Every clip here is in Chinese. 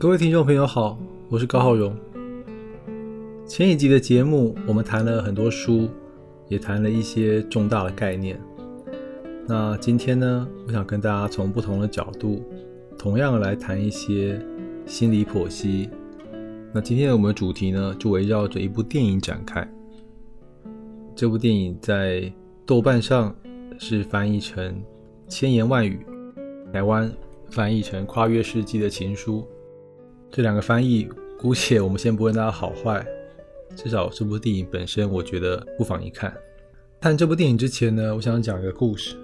各位听众朋友好，我是高浩荣。前一集的节目，我们谈了很多书，也谈了一些重大的概念。那今天呢，我想跟大家从不同的角度，同样来谈一些心理剖析。那今天我们的主题呢，就围绕着一部电影展开。这部电影在豆瓣上是翻译成《千言万语》，台湾翻译成《跨越世纪的情书》。这两个翻译，姑且我们先不问它好坏，至少这部电影本身，我觉得不妨一看。谈这部电影之前呢，我想讲一个故事。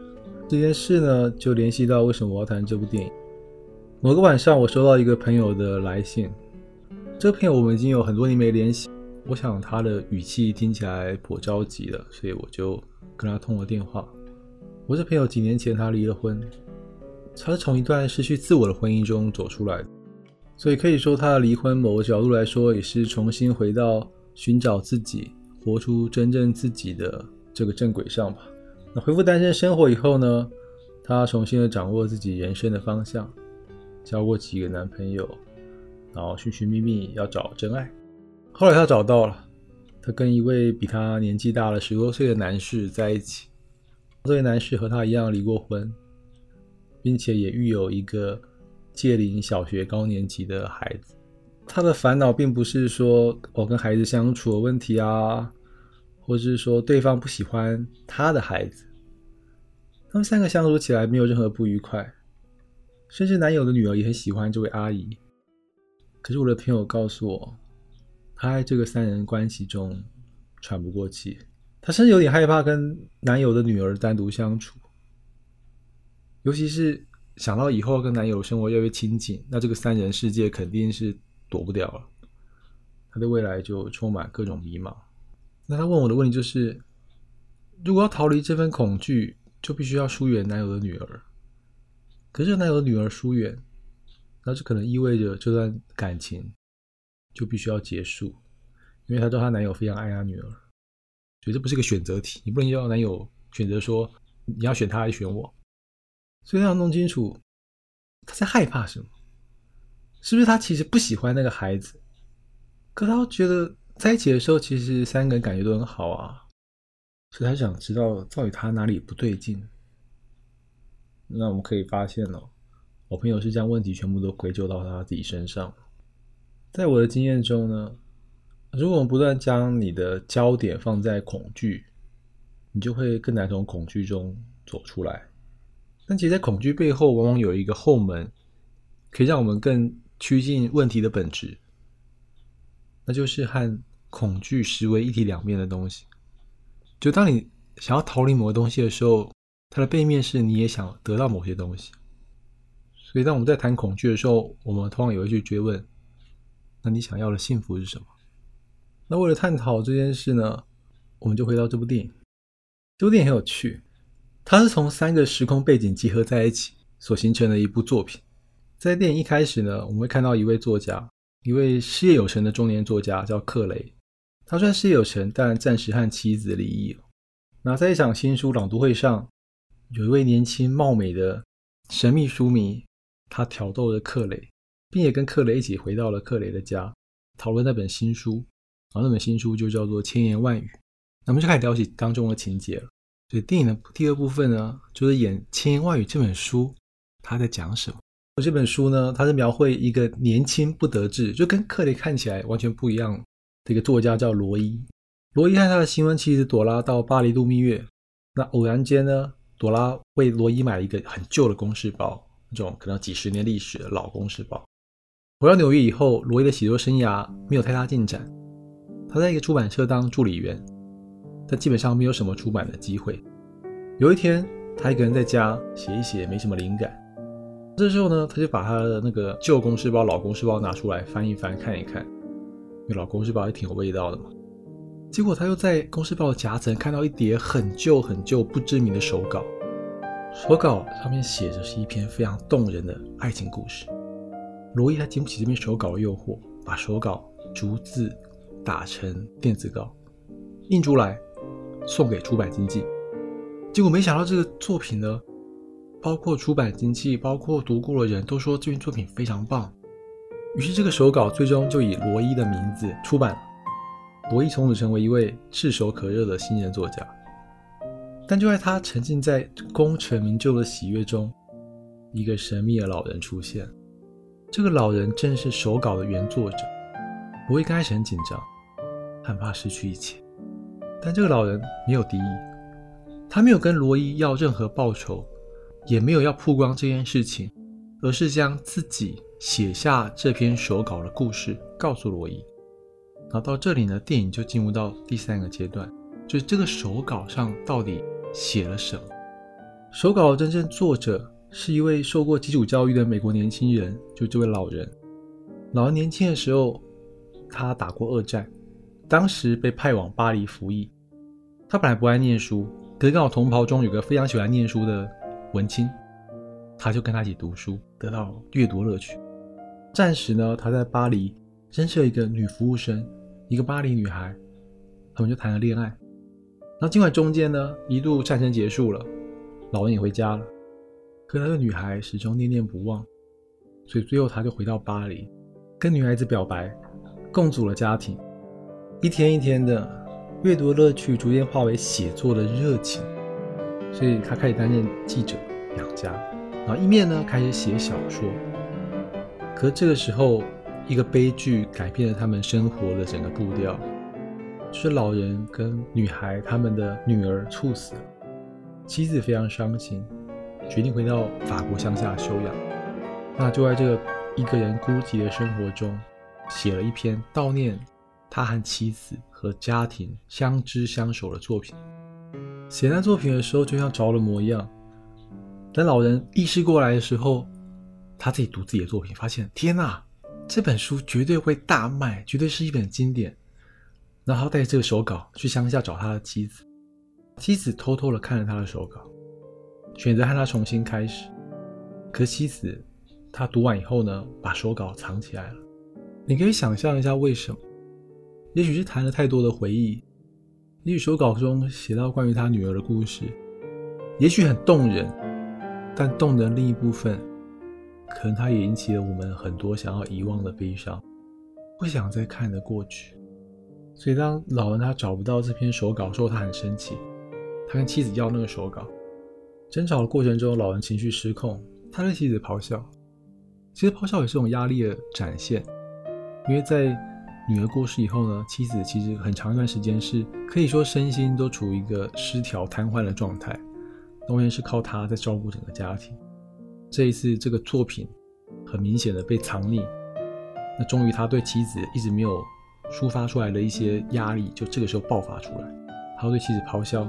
这件事呢，就联系到为什么我要谈这部电影。某个晚上，我收到一个朋友的来信。这个朋友我们已经有很多年没联系，我想他的语气听起来颇着急了，所以我就跟他通了电话。我这朋友几年前他离了婚，他是从一段失去自我的婚姻中走出来的，所以可以说他的离婚某个角度来说也是重新回到寻找自己、活出真正自己的这个正轨上吧。那恢复单身生活以后呢，他重新的掌握自己人生的方向，交过几个男朋友。然后寻寻觅觅要找真爱，后来他找到了，他跟一位比他年纪大了十多岁的男士在一起。这位男士和他一样离过婚，并且也育有一个介龄小学高年级的孩子。他的烦恼并不是说我跟孩子相处的问题啊，或者是说对方不喜欢他的孩子。他们三个相处起来没有任何不愉快，甚至男友的女儿也很喜欢这位阿姨。可是我的朋友告诉我，他在这个三人关系中喘不过气，他甚至有点害怕跟男友的女儿单独相处，尤其是想到以后跟男友生活越来越亲近，那这个三人世界肯定是躲不掉了。他的未来就充满各种迷茫。那他问我的问题就是：如果要逃离这份恐惧，就必须要疏远男友的女儿。可是男友的女儿疏远。那这可能意味着这段感情就必须要结束，因为她知道她男友非常爱她女儿，所以这不是个选择题，你不能要男友选择说你要选他还是选我，所以他要弄清楚他在害怕什么，是不是他其实不喜欢那个孩子，可他觉得在一起的时候其实三个人感觉都很好啊，所以他想知道到底他哪里不对劲，那我们可以发现哦。我朋友是将问题全部都归咎到他自己身上。在我的经验中呢，如果我们不断将你的焦点放在恐惧，你就会更难从恐惧中走出来。但其实，在恐惧背后，往往有一个后门，可以让我们更趋近问题的本质，那就是和恐惧实为一体两面的东西。就当你想要逃离某个东西的时候，它的背面是你也想得到某些东西。所以，当我们在谈恐惧的时候，我们通常也会去追问：“那你想要的幸福是什么？”那为了探讨这件事呢，我们就回到这部电影。这部电影很有趣，它是从三个时空背景集合在一起所形成的一部作品。在电影一开始呢，我们会看到一位作家，一位事业有成的中年作家，叫克雷。他虽然事业有成，但暂时和妻子离异了。那在一场新书朗读会上，有一位年轻貌美的神秘书迷。他挑逗着克雷，并且跟克雷一起回到了克雷的家，讨论那本新书。然后那本新书就叫做《千言万语》。那我们就开始聊起当中的情节了。所以电影的第二部分呢，就是演《千言万语》这本书，他在讲什么？这本书呢，它是描绘一个年轻不得志，就跟克雷看起来完全不一样的一个作家，叫罗伊。罗伊和他的新婚妻子朵拉到巴黎度蜜月。那偶然间呢，朵拉为罗伊买了一个很旧的公事包。那种可能几十年历史的老公式包。回到纽约以后，罗伊的写作生涯没有太大进展。他在一个出版社当助理员，但基本上没有什么出版的机会。有一天，他一个人在家写一写，没什么灵感。这时候呢，他就把他的那个旧公式包、老公式包拿出来翻一翻，看一看。因为老公式包也挺有味道的嘛。结果他又在公式包的夹层看到一叠很旧、很旧、不知名的手稿。手稿上面写着是一篇非常动人的爱情故事。罗伊他经不起这篇手稿的诱惑，把手稿逐字打成电子稿，印出来送给出版经纪。结果没想到这个作品呢，包括出版经纪，包括读过的人都说这篇作品非常棒。于是这个手稿最终就以罗伊的名字出版了。罗伊从此成为一位炙手可热的新人作家。但就在他沉浸在功成名就的喜悦中，一个神秘的老人出现。这个老人正是手稿的原作者。罗伊开始很紧张，很怕失去一切。但这个老人没有敌意，他没有跟罗伊要任何报酬，也没有要曝光这件事情，而是将自己写下这篇手稿的故事告诉罗伊。然后到这里呢，电影就进入到第三个阶段，就是这个手稿上到底写了什么。手稿的真正作者是一位受过基础教育的美国年轻人，就这位老人。老人年轻的时候，他打过二战，当时被派往巴黎服役。他本来不爱念书，可是刚好同袍中有个非常喜欢念书的文青，他就跟他一起读书，得到阅读乐趣。战时呢，他在巴黎认识了一个女服务生，一个巴黎女孩，他们就谈了恋爱。那尽管中间呢一度战争结束了，老人也回家了，可那个女孩始终念念不忘，所以最后他就回到巴黎，跟女孩子表白，共组了家庭，一天一天的。阅读乐趣逐渐化为写作的热情，所以他开始担任记者、养家，然后一面呢开始写小说。可这个时候，一个悲剧改变了他们生活的整个步调，就是老人跟女孩他们的女儿猝死了，妻子非常伤心，决定回到法国乡下休养。那就在这个一个人孤寂的生活中，写了一篇悼念。他和妻子和家庭相知相守的作品，写那作品的时候就像着了魔一样。等老人意识过来的时候，他自己读自己的作品，发现天哪，这本书绝对会大卖，绝对是一本经典。然后带着这个手稿去乡下找他的妻子，妻子偷偷的看了他的手稿，选择和他重新开始。可妻子他读完以后呢，把手稿藏起来了。你可以想象一下为什么？也许是谈了太多的回忆，也许手稿中写到关于他女儿的故事，也许很动人，但动的另一部分，可能它也引起了我们很多想要遗忘的悲伤，不想再看的过去。所以当老人他找不到这篇手稿时候，他很生气，他跟妻子要那个手稿。争吵的过程中，老人情绪失控，他对妻子咆哮。其实咆哮也是一种压力的展现，因为在。女儿过世以后呢，妻子其实很长一段时间是可以说身心都处于一个失调、瘫痪的状态，完全是靠他在照顾整个家庭。这一次这个作品很明显的被藏匿，那终于他对妻子一直没有抒发出来的一些压力，就这个时候爆发出来，他对妻子咆哮：“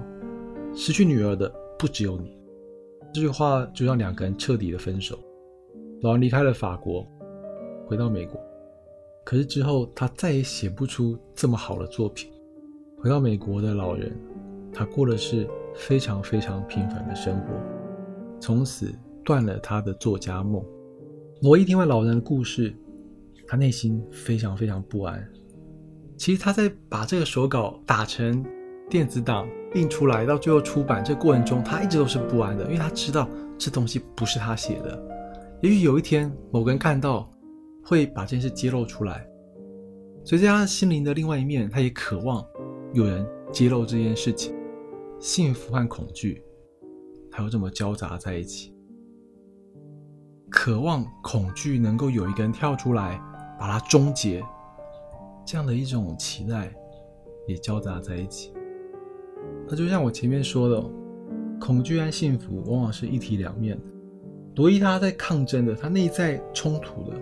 失去女儿的不只有你。”这句话就让两个人彻底的分手。老人离开了法国，回到美国。可是之后，他再也写不出这么好的作品。回到美国的老人，他过的是非常非常平凡的生活，从此断了他的作家梦。罗伊听完老人的故事，他内心非常非常不安。其实他在把这个手稿打成电子档印出来，到最后出版这过程中，他一直都是不安的，因为他知道这东西不是他写的。也许有一天，某个人看到。会把这件事揭露出来，所以在他心灵的另外一面，他也渴望有人揭露这件事情。幸福和恐惧，还有这么交杂在一起，渴望恐惧能够有一个人跳出来把它终结，这样的一种期待也交杂在一起。那就像我前面说的，恐惧和幸福往往是一体两面的。罗伊他在抗争的，他内在冲突的。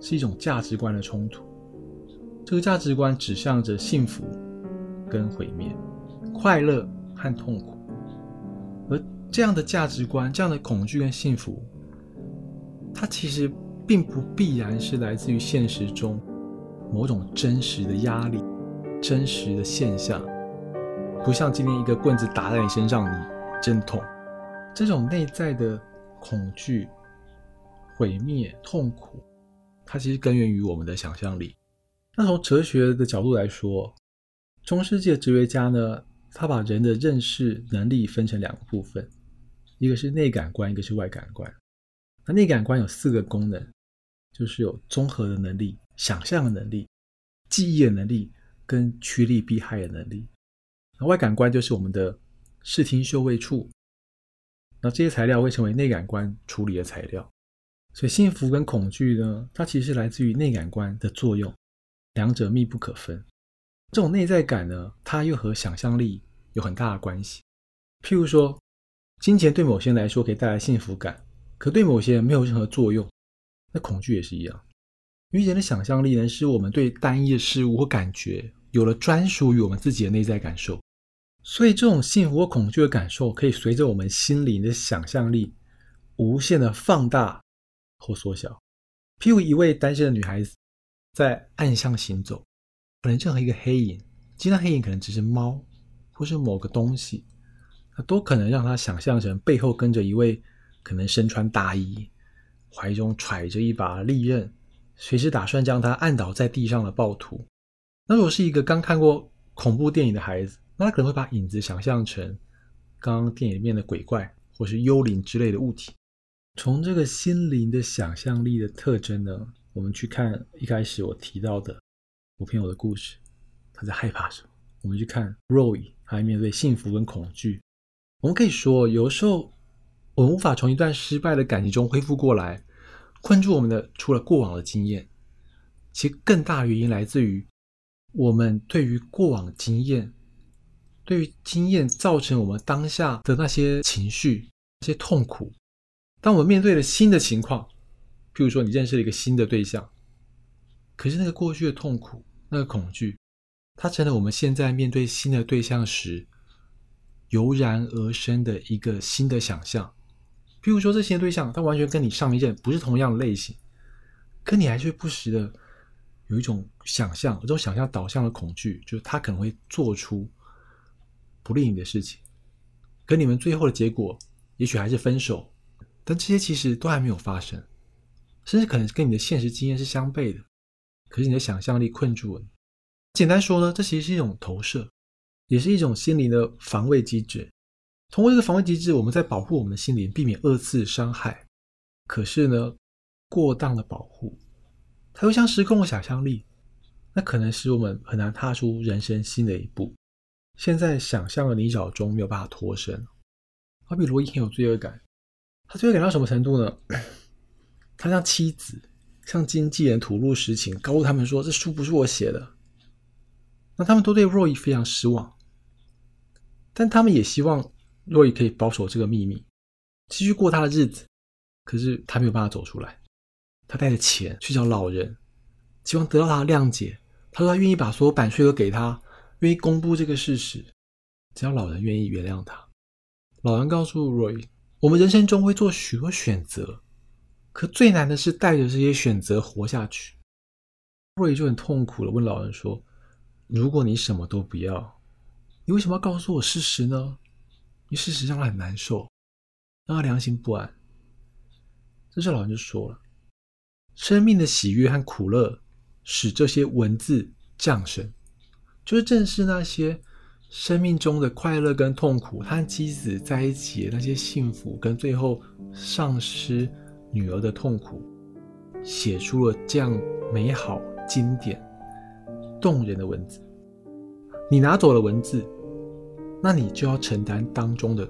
是一种价值观的冲突，这个价值观指向着幸福跟毁灭，快乐和痛苦，而这样的价值观、这样的恐惧跟幸福，它其实并不必然是来自于现实中某种真实的压力、真实的现象，不像今天一个棍子打在你身上，你真痛。这种内在的恐惧、毁灭、痛苦。它其实根源于我们的想象力。那从哲学的角度来说，中世纪的哲学家呢，他把人的认识能力分成两个部分，一个是内感官，一个是外感官。那内感官有四个功能，就是有综合的能力、想象的能力、记忆的能力跟趋利避害的能力。那外感官就是我们的视听嗅味触。那这些材料会成为内感官处理的材料。所以幸福跟恐惧呢，它其实来自于内感官的作用，两者密不可分。这种内在感呢，它又和想象力有很大的关系。譬如说，金钱对某些人来说可以带来幸福感，可对某些人没有任何作用。那恐惧也是一样，因为人的想象力呢，是我们对单一的事物或感觉有了专属于我们自己的内在感受。所以，这种幸福或恐惧的感受，可以随着我们心灵的想象力无限的放大或缩小。譬如一位单身的女孩子在暗巷行走。可能任何一个黑影，其实黑影可能只是猫，或是某个东西，那都可能让她想象成背后跟着一位可能身穿大衣、怀中揣着一把利刃，随时打算将他按倒在地上的暴徒。那如果是一个刚看过恐怖电影的孩子，那他可能会把影子想象成刚刚电影里面的鬼怪或是幽灵之类的物体。从这个心灵的想象力的特征呢，我们去看一开始我提到的。我朋友的故事，他在害怕什么？我们去看 Roy，他面对幸福跟恐惧。我们可以说，有时候我们无法从一段失败的感情中恢复过来。困住我们的，除了过往的经验，其更大原因来自于我们对于过往经验，对于经验造成我们当下的那些情绪、那些痛苦。当我们面对了新的情况，譬如说你认识了一个新的对象。可是那个过去的痛苦，那个恐惧，它成了我们现在面对新的对象时油然而生的一个新的想象。譬如说，这些对象，他完全跟你上一任不是同样类型，可你还是不时的有一种想象，这种想象导向的恐惧，就是他可能会做出不利你的事情。可你们最后的结果，也许还是分手，但这些其实都还没有发生，甚至可能跟你的现实经验是相悖的。可是你的想象力困住了你。简单说呢，这其实是一种投射，也是一种心灵的防卫机制。通过这个防卫机制，我们在保护我们的心灵，避免二次伤害。可是呢，过当的保护，它又像失控的想象力，那可能使我们很难踏出人生新的一步。现在想象的泥沼中没有办法脱身。好比罗伊很有罪恶感，他罪恶感到什么程度呢？他向妻子。向经纪人吐露实情，告诉他们说这书不是我写的。那他们都对 Roy 非常失望，但他们也希望 Roy 可以保守这个秘密，继续过他的日子。可是他没有办法走出来。他带着钱去找老人，希望得到他的谅解。他说他愿意把所有版税都给他，愿意公布这个事实，只要老人愿意原谅他。老人告诉 Roy，我们人生中会做许多选择。可最难的是带着这些选择活下去。瑞就很痛苦了，问老人说：“如果你什么都不要，你为什么要告诉我事实呢？你事实让他很难受，让他良心不安。”这时老人就说了：“生命的喜悦和苦乐使这些文字降生，就是正是那些生命中的快乐跟痛苦，他和妻子在一起的那些幸福，跟最后丧失。”女儿的痛苦，写出了这样美好、经典、动人的文字。你拿走了文字，那你就要承担当中的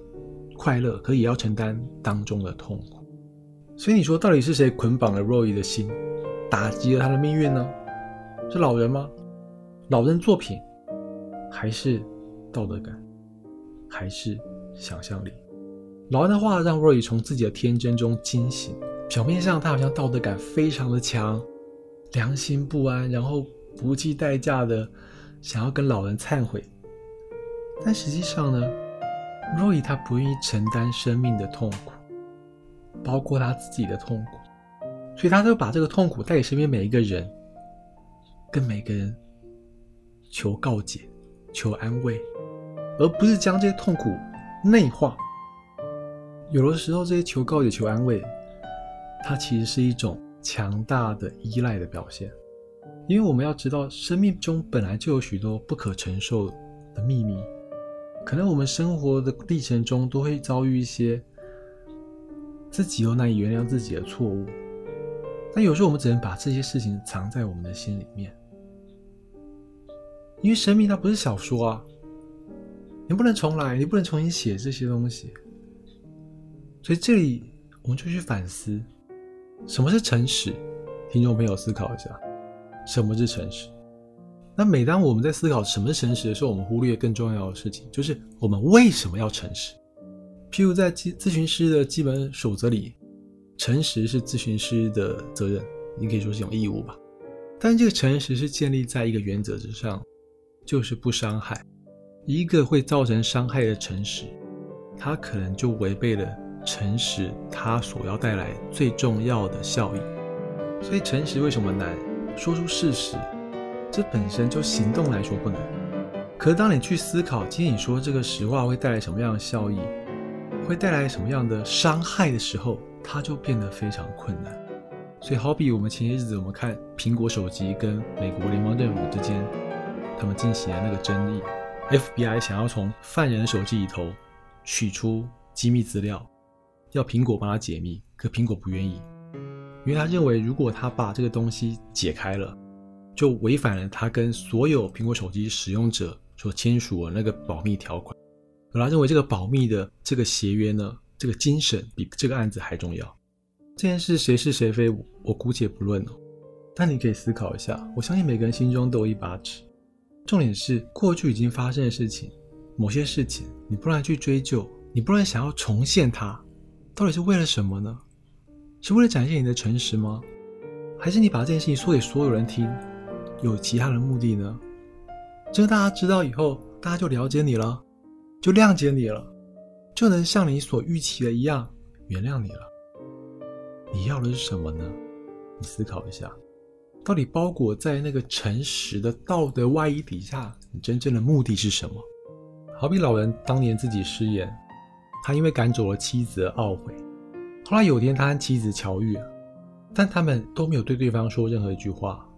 快乐，可也要承担当中的痛苦。所以你说，到底是谁捆绑了 Roy 的心，打击了他的命运呢？是老人吗？老人作品，还是道德感，还是想象力？老人的话让 Roy 从自己的天真中惊醒。表面上他好像道德感非常的强，良心不安，然后不计代价的想要跟老人忏悔，但实际上呢，Roy 他不愿意承担生命的痛苦，包括他自己的痛苦，所以他就把这个痛苦带给身边每一个人，跟每个人求告解、求安慰，而不是将这些痛苦内化。有的时候，这些求告解、求安慰。它其实是一种强大的依赖的表现，因为我们要知道，生命中本来就有许多不可承受的秘密，可能我们生活的历程中都会遭遇一些自己又难以原谅自己的错误。但有时候我们只能把这些事情藏在我们的心里面，因为生命它不是小说啊，你不能重来，你不能重新写这些东西。所以这里我们就去反思，什么是诚实？听众朋友思考一下，什么是诚实？那每当我们在思考什么是诚实的时候，我们忽略更重要的事情，就是我们为什么要诚实？譬如在咨咨询师的基本守则里。诚实是咨询师的责任，你可以说是一种义务吧。但这个诚实是建立在一个原则之上，就是不伤害。一个会造成伤害的诚实，它可能就违背了诚实它所要带来最重要的效益。所以诚实为什么难？说出事实，这本身就行动来说不难。可是当你去思考，今天你说这个实话会带来什么样的效益，会带来什么样的伤害的时候，它就变得非常困难，所以好比我们前些日子我们看苹果手机跟美国联邦政府之间，他们进行的那个争议，FBI 想要从犯人的手机里头取出机密资料，要苹果帮他解密，可苹果不愿意，因为他认为如果他把这个东西解开了，就违反了他跟所有苹果手机使用者所签署的那个保密条款，而他认为这个保密的这个协约呢？这个精神比这个案子还重要。这件事谁是谁非，我姑且不论哦。但你可以思考一下，我相信每个人心中都有一把尺。重点是过去已经发生的事情，某些事情你不能去追究，你不能想要重现它，到底是为了什么呢？是为了展现你的诚实吗？还是你把这件事情说给所有人听，有其他的目的呢？这个大家知道以后，大家就了解你了，就谅解你了。就能像你所预期的一样原谅你了。你要的是什么呢？你思考一下，到底包裹在那个诚实的道德外衣底下，你真正的目的是什么？好比老人当年自己失言，他因为赶走了妻子而懊悔。后来有天他和妻子巧遇，但他们都没有对对方说任何一句话，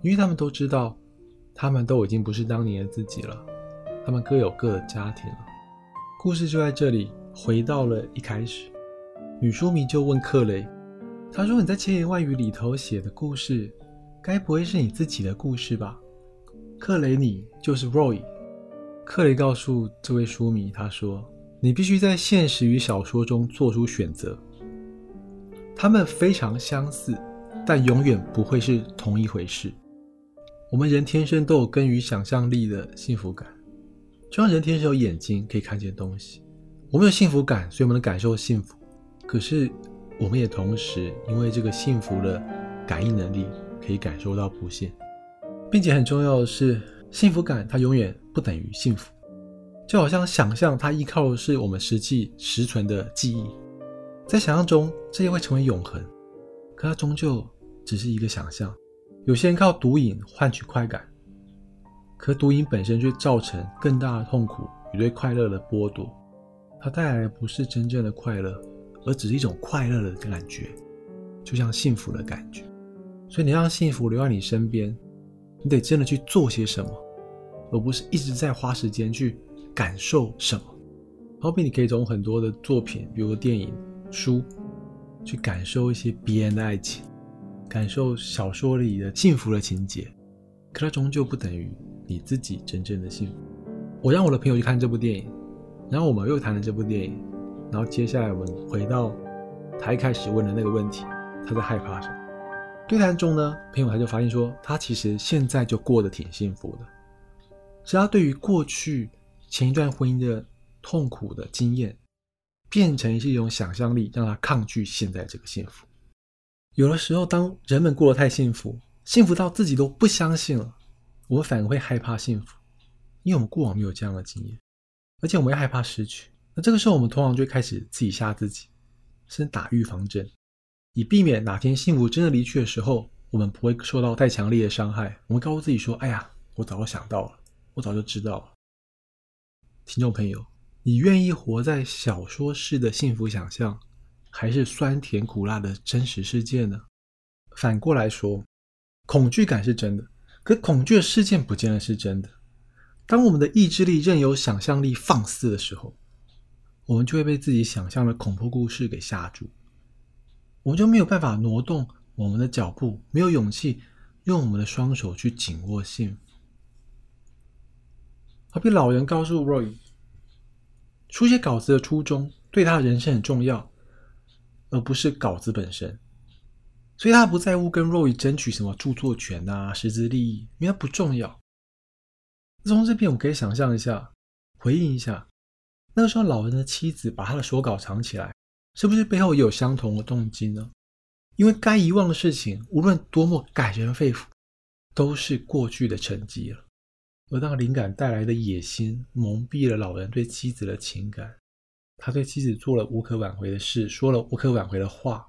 因为他们都知道，他们都已经不是当年的自己了，他们各有各的家庭了。故事就在这里，回到了一开始，女书迷就问克雷：“他说你在千言万语里头写的故事，该不会是你自己的故事吧？”克雷，你就是 Roy。克雷告诉这位书迷：“他说你必须在现实与小说中做出选择，他们非常相似，但永远不会是同一回事。我们人天生都有根于想象力的幸福感。”就像人天生有眼睛可以看见东西，我们有幸福感，所以我们能感受幸福。可是，我们也同时因为这个幸福的感应能力，可以感受到不幸，并且很重要的是，幸福感它永远不等于幸福。就好像想象，它依靠的是我们实际实存的记忆，在想象中这些会成为永恒，可它终究只是一个想象。有些人靠毒瘾换取快感。可毒瘾本身却造成更大的痛苦与对快乐的剥夺，它带来的不是真正的快乐，而只是一种快乐的感觉，就像幸福的感觉。所以你让幸福留在你身边，你得真的去做些什么，而不是一直在花时间去感受什么。好比你可以从很多的作品，比如电影、书，去感受一些别人的爱情，感受小说里的幸福的情节，可它终究不等于。你自己真正的幸福。我让我的朋友去看这部电影，然后我们又谈了这部电影，然后接下来我们回到他一开始问的那个问题，他在害怕什么？对谈中呢，朋友他就发现说，他其实现在就过得挺幸福的，是他对于过去前一段婚姻的痛苦的经验，变成是一种想象力，让他抗拒现在这个幸福。有的时候，当人们过得太幸福，幸福到自己都不相信了。我反而会害怕幸福，因为我们过往没有这样的经验，而且我们也害怕失去。那这个时候，我们通常就开始自己吓自己，先打预防针，以避免哪天幸福真的离去的时候，我们不会受到太强烈的伤害。我们告诉自己说：“哎呀，我早就想到了，我早就知道了。”听众朋友，你愿意活在小说式的幸福想象，还是酸甜苦辣的真实世界呢？反过来说，恐惧感是真的。可恐惧的事件不见得是真的。当我们的意志力任由想象力放肆的时候，我们就会被自己想象的恐怖故事给吓住，我们就没有办法挪动我们的脚步，没有勇气用我们的双手去紧握幸福。好比老人告诉 Roy，书写稿子的初衷对他的人生很重要，而不是稿子本身。所以他不在乎跟 Roy 争取什么著作权啊、实质利益，因为他不重要。从这边我可以想象一下，回应一下，那个时候老人的妻子把他的手稿藏起来，是不是背后也有相同的动机呢？因为该遗忘的事情，无论多么感人肺腑，都是过去的沉积了。而当灵感带来的野心蒙蔽了老人对妻子的情感，他对妻子做了无可挽回的事，说了无可挽回的话。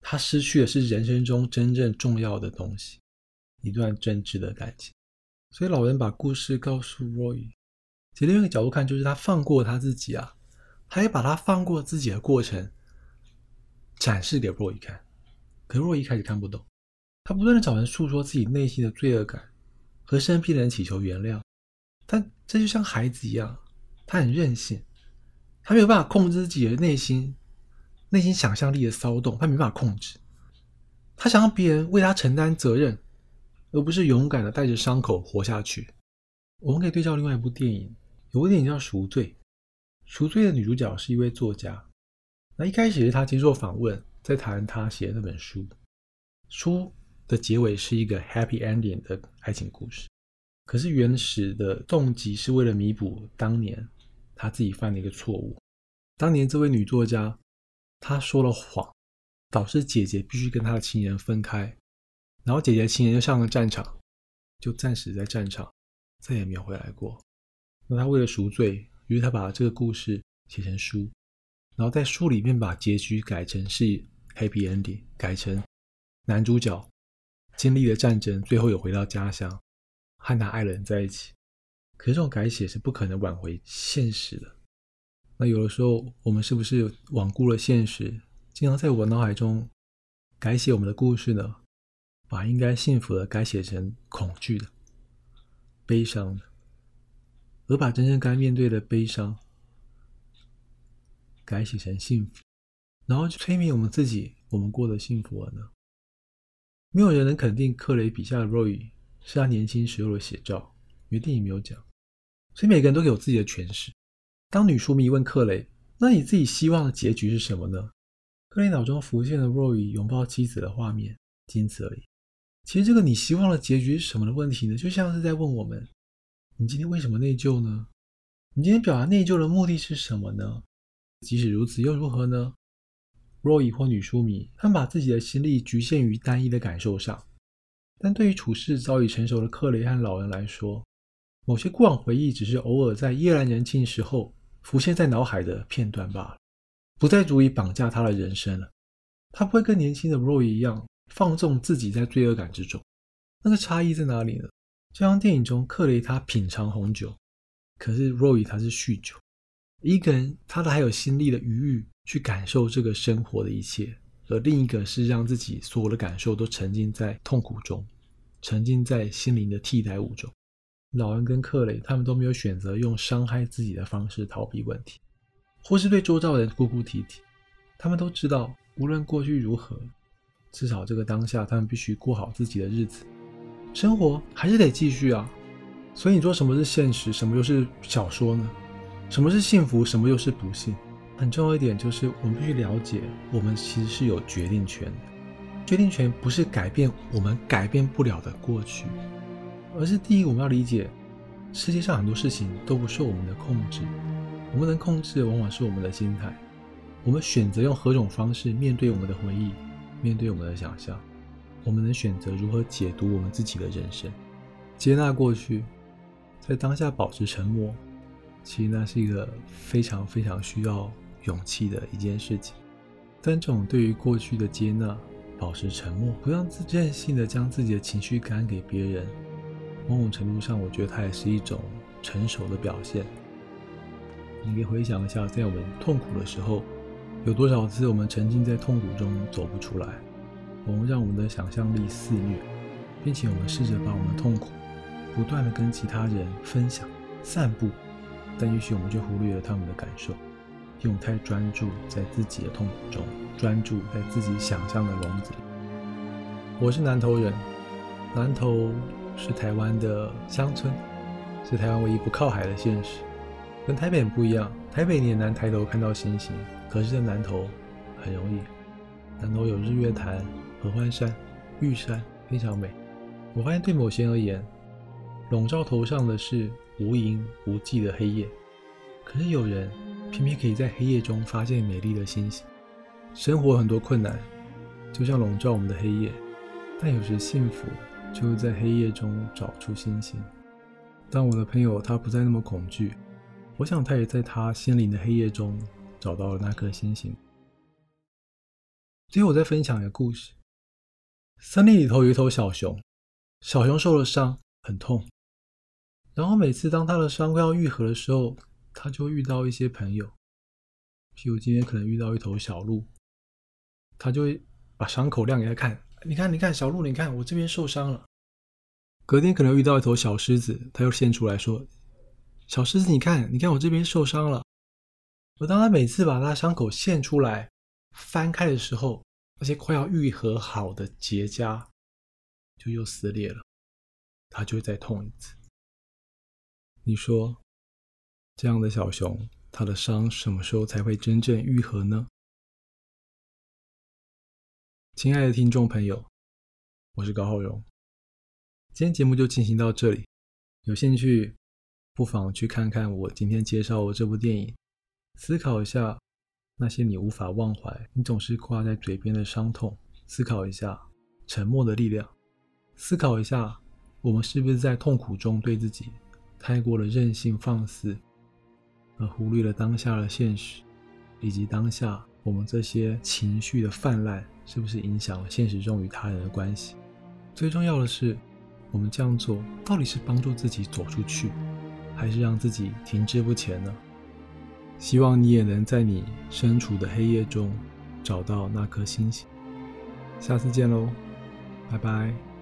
他失去的是人生中真正重要的东西，一段真挚的感情。所以老人把故事告诉 Roy，从另一个角度看，就是他放过他自己啊，他也把他放过自己的过程展示给 Roy 看。可 Roy 一开始看不懂，他不断的找人诉说自己内心的罪恶感，和身边的人祈求原谅。但这就像孩子一样，他很任性，他没有办法控制自己的内心。内心想象力的骚动，他没办法控制。他想让别人为他承担责任，而不是勇敢的带着伤口活下去。我们可以对照另外一部电影，有部电影叫《赎罪》。《赎罪》的女主角是一位作家。那一开始是她接受访问，在谈她写的那本书。书的结尾是一个 happy ending 的爱情故事。可是原始的动机是为了弥补当年她自己犯的一个错误。当年这位女作家。她说了谎，导致姐姐必须跟她的亲人分开，然后姐姐的情人就上了战场，就暂时在战场，再也没有回来过。那他为了赎罪，于是他把这个故事写成书，然后在书里面把结局改成是 happy ending，改成男主角经历了战争，最后有回到家乡，和他爱人在一起。可是这种改写是不可能挽回现实的。那有的时候，我们是不是罔顾了现实，经常在我脑海中改写我们的故事呢？把应该幸福的改写成恐惧的、悲伤的，而把真正该面对的悲伤改写成幸福，然后去催眠我们自己，我们过得幸福了呢？没有人能肯定克雷笔下的 Roy 是他年轻时候的写照，因为电影没有讲，所以每个人都有自己的诠释。当女书迷问克雷：“那你自己希望的结局是什么呢？”克雷脑中浮现了 Roy 拥抱妻子的画面，仅此而已。其实，这个你希望的结局是什么的问题呢？就像是在问我们：“你今天为什么内疚呢？你今天表达内疚的目的是什么呢？”即使如此，又如何呢若以或女书迷，他们把自己的心力局限于单一的感受上，但对于处事早已成熟的克雷和老人来说，某些过往回忆只是偶尔在夜阑人静时候。浮现在脑海的片段罢了，不再足以绑架他的人生了。他不会跟年轻的 Roy 一样放纵自己在罪恶感之中。那个差异在哪里呢？就像电影中克雷他品尝红酒，可是 Roy 他是酗酒。一个人他的还有心力的余裕去感受这个生活的一切，而另一个是让自己所有的感受都沉浸在痛苦中，沉浸在心灵的替代物中。老人跟克雷，他们都没有选择用伤害自己的方式逃避问题，或是对周遭人哭哭啼啼。他们都知道，无论过去如何，至少这个当下，他们必须过好自己的日子，生活还是得继续啊。所以你说什么是现实，什么又是小说呢？什么是幸福，什么又是不幸？很重要一点就是，我们必须了解，我们其实是有决定权的。决定权不是改变我们改变不了的过去。而是第一，我们要理解，世界上很多事情都不受我们的控制，我们能控制的往往是我们的心态。我们选择用何种方式面对我们的回忆，面对我们的想象，我们能选择如何解读我们自己的人生，接纳过去，在当下保持沉默。其实那是一个非常非常需要勇气的一件事情。但这种对于过去的接纳，保持沉默，不让自任性的将自己的情绪感染给别人。某种程度上，我觉得它也是一种成熟的表现。你可以回想一下，在我们痛苦的时候，有多少次我们沉浸在痛苦中走不出来？我们让我们的想象力肆虐，并且我们试着把我们的痛苦不断的跟其他人分享、散布，但也许我们就忽略了他们的感受，因为我们太专注在自己的痛苦中，专注在自己想象的笼子里。我是南投人，南投是台湾的乡村，是台湾唯一不靠海的县市，跟台北很不一样。台北你也难抬头看到星星，可是在南投很容易。南投有日月潭、合欢山、玉山，非常美。我发现对某些人而言，笼罩头上的是无垠无际的黑夜，可是有人偏偏可以在黑夜中发现美丽的星星。生活很多困难，就像笼罩我们的黑夜，但有时幸福就是在黑夜中找出星星。当我的朋友他不再那么恐惧，我想他也在他心灵的黑夜中找到了那颗星星。最后，我再分享一个故事：森林里头有一头小熊，小熊受了伤，很痛。然后每次当他的伤快要愈合的时候，他就遇到一些朋友，譬如今天可能遇到一头小鹿。他就会把伤口亮给他看，你看，你看，小鹿，你看，我这边受伤了。隔天可能遇到一头小狮子，他又现出来说：“小狮子，你看，你看，我这边受伤了。”而当他每次把他伤口现出来、翻开的时候，那些快要愈合好的结痂就又撕裂了，它就会再痛一次。你说，这样的小熊，它的伤什么时候才会真正愈合呢？亲爱的听众朋友，我是高浩荣。今天节目就进行到这里，有兴趣不妨去看看我今天介绍的这部电影，思考一下那些你无法忘怀、你总是挂在嘴边的伤痛，思考一下沉默的力量，思考一下我们是不是在痛苦中对自己太过了任性放肆，而忽略了当下的现实，以及当下我们这些情绪的泛滥。是不是影响了现实中与他人的关系？最重要的是，我们这样做到底是帮助自己走出去，还是让自己停滞不前呢？希望你也能在你身处的黑夜中找到那颗星星。下次见喽，拜拜。